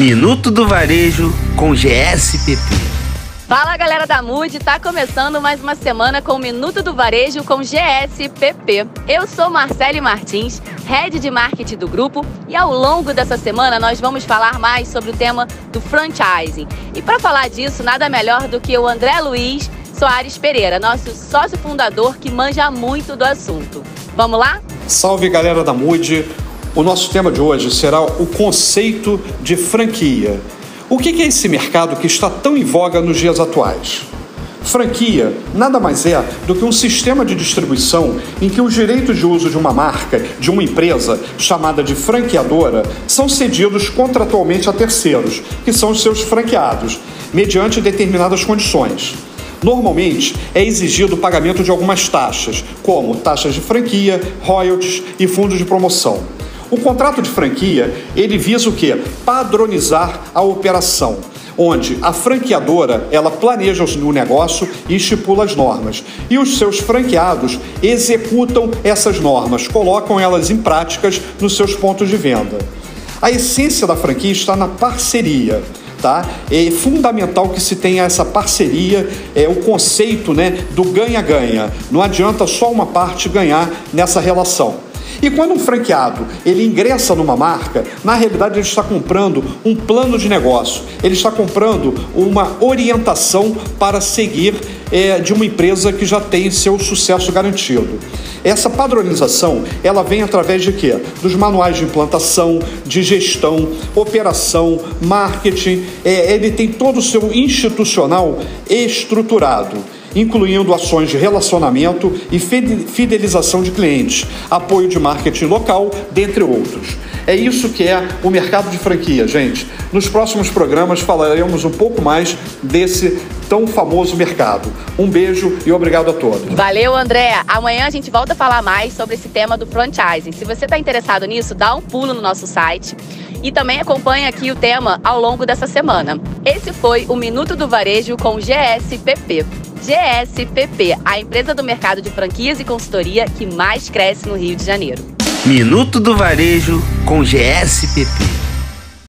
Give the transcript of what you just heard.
Minuto do Varejo com GSPP. Fala galera da MUD, tá começando mais uma semana com o Minuto do Varejo com GSPP. Eu sou Marcele Martins, head de marketing do grupo, e ao longo dessa semana nós vamos falar mais sobre o tema do franchising. E para falar disso, nada melhor do que o André Luiz Soares Pereira, nosso sócio fundador que manja muito do assunto. Vamos lá? Salve galera da MUD! O nosso tema de hoje será o conceito de franquia. O que é esse mercado que está tão em voga nos dias atuais? Franquia nada mais é do que um sistema de distribuição em que os direitos de uso de uma marca, de uma empresa, chamada de franqueadora, são cedidos contratualmente a terceiros, que são os seus franqueados, mediante determinadas condições. Normalmente é exigido o pagamento de algumas taxas, como taxas de franquia, royalties e fundos de promoção. O contrato de franquia, ele visa o quê? Padronizar a operação, onde a franqueadora, ela planeja o negócio e estipula as normas, e os seus franqueados executam essas normas, colocam elas em práticas nos seus pontos de venda. A essência da franquia está na parceria. Tá? É fundamental que se tenha essa parceria, é o conceito né, do ganha-ganha. Não adianta só uma parte ganhar nessa relação. E quando um franqueado ele ingressa numa marca, na realidade ele está comprando um plano de negócio, ele está comprando uma orientação para seguir é, de uma empresa que já tem seu sucesso garantido. Essa padronização ela vem através de quê? Dos manuais de implantação, de gestão, operação, marketing. É, ele tem todo o seu institucional estruturado incluindo ações de relacionamento e fidelização de clientes, apoio de marketing local, dentre outros. É isso que é o mercado de franquia, gente. Nos próximos programas falaremos um pouco mais desse tão famoso mercado. Um beijo e obrigado a todos. Valeu, André. Amanhã a gente volta a falar mais sobre esse tema do franchising. Se você está interessado nisso, dá um pulo no nosso site e também acompanha aqui o tema ao longo dessa semana. Esse foi o Minuto do Varejo com GSPP. GSPP, a empresa do mercado de franquias e consultoria que mais cresce no Rio de Janeiro. Minuto do Varejo com GSPP.